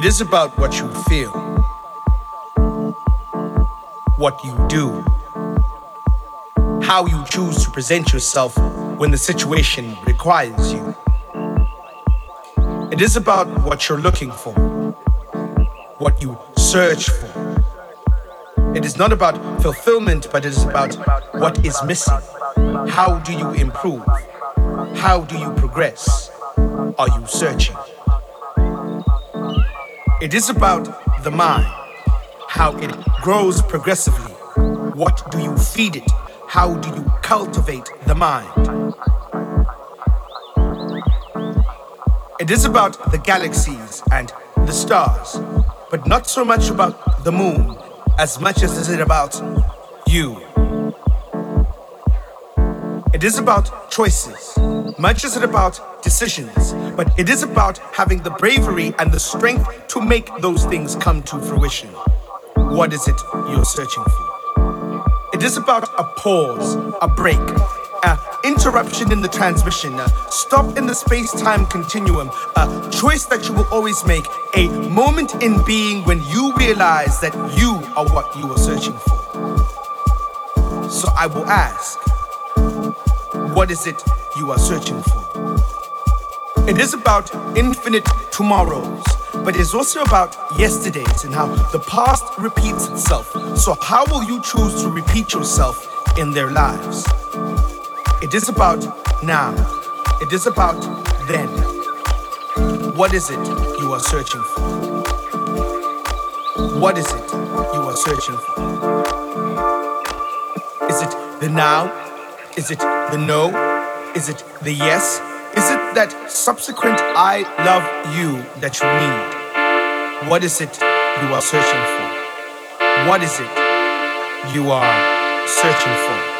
It is about what you feel, what you do, how you choose to present yourself when the situation requires you. It is about what you're looking for, what you search for. It is not about fulfillment, but it is about what is missing. How do you improve? How do you progress? Are you searching? It is about the mind, how it grows progressively. What do you feed it? How do you cultivate the mind? It is about the galaxies and the stars, but not so much about the moon as much as is it about you. It is about choices, much is it about decisions, but it is about having the bravery and the strength to make those things come to fruition. What is it you're searching for? It is about a pause, a break, an interruption in the transmission, a stop in the space time continuum, a choice that you will always make, a moment in being when you realize that you are what you are searching for. So I will ask, what is it you are searching for? It is about infinite tomorrows, but it is also about yesterdays and how the past repeats itself. So, how will you choose to repeat yourself in their lives? It is about now, it is about then. What is it you are searching for? What is it you are searching for? Is it the now? Is it the no? Is it the yes? Is it that subsequent I love you that you need? What is it you are searching for? What is it you are searching for?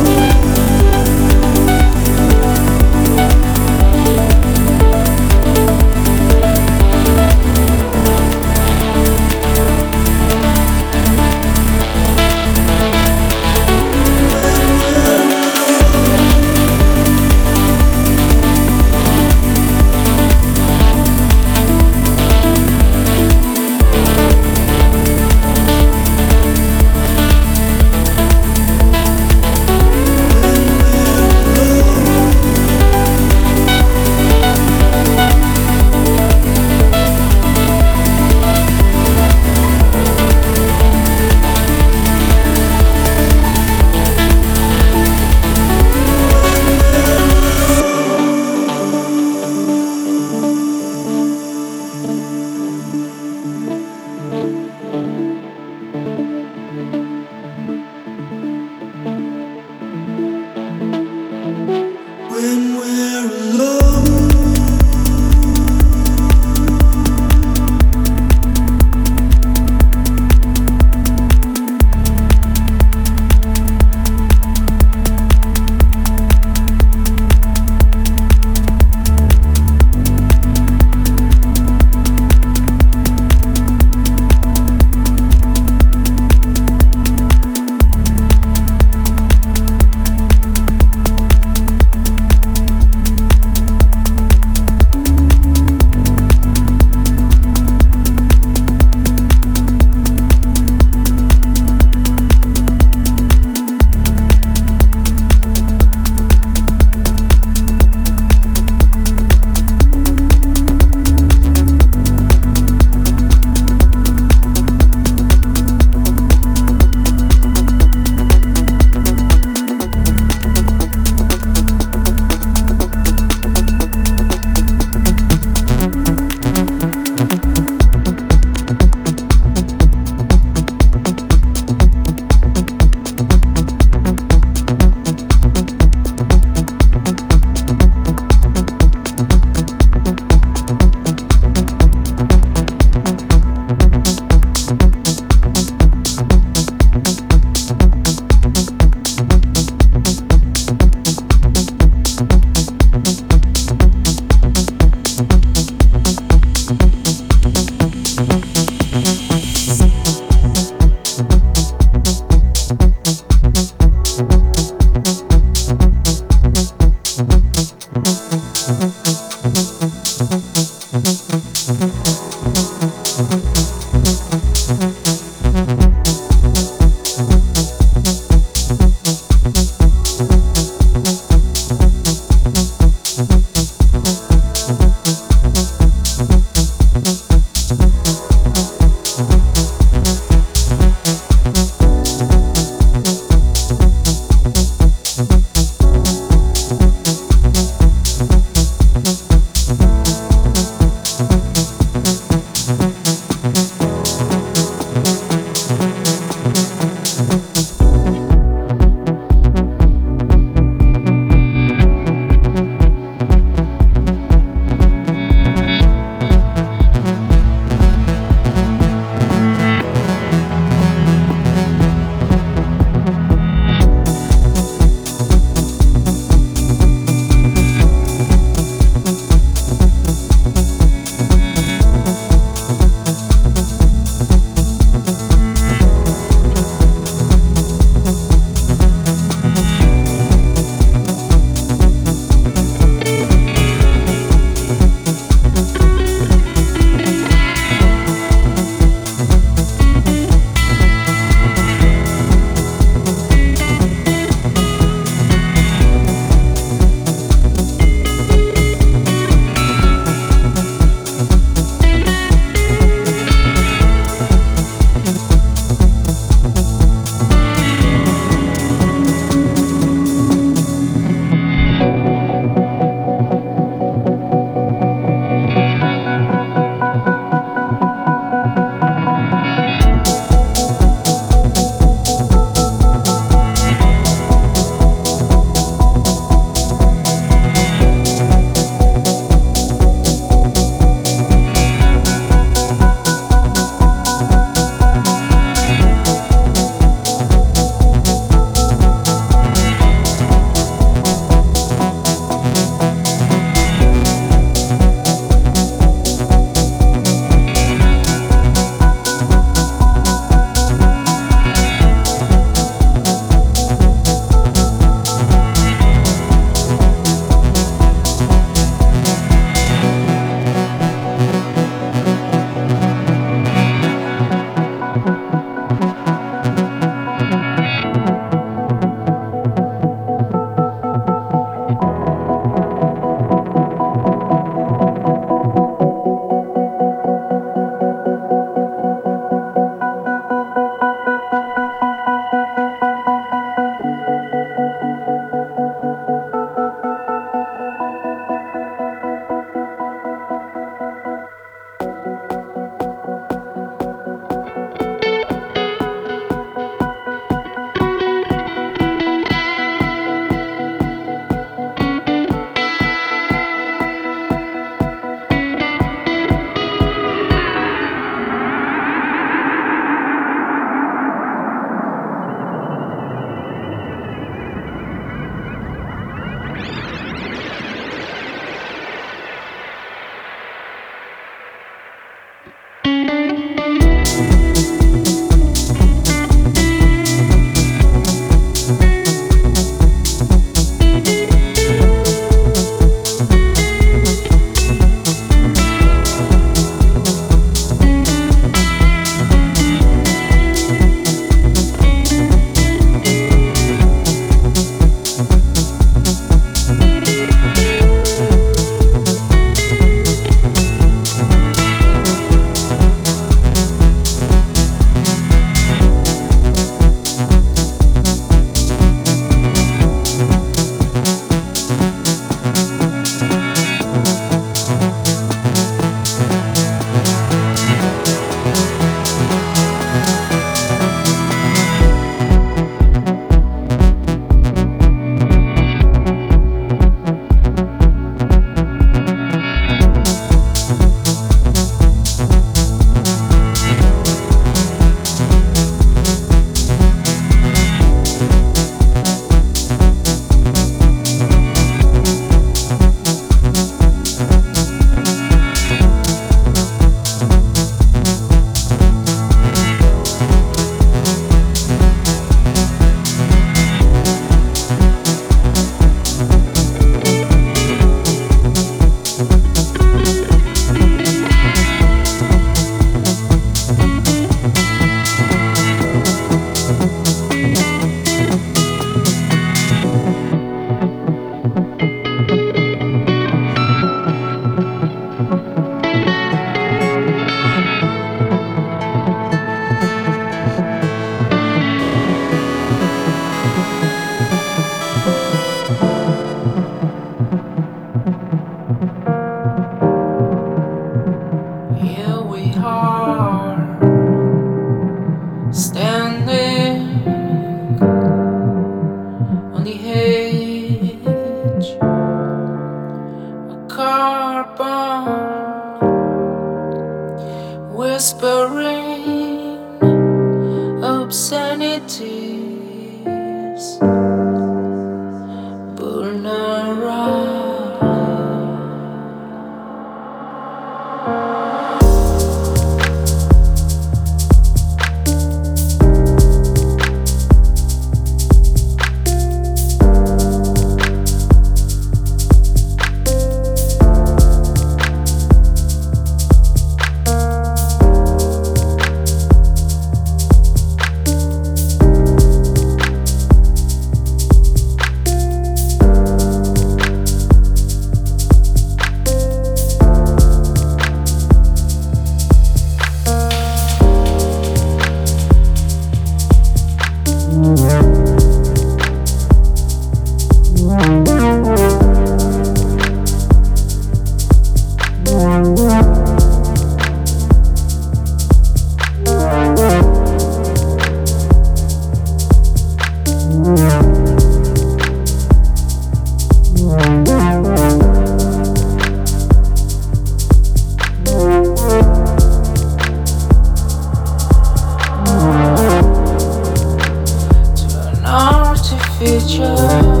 Música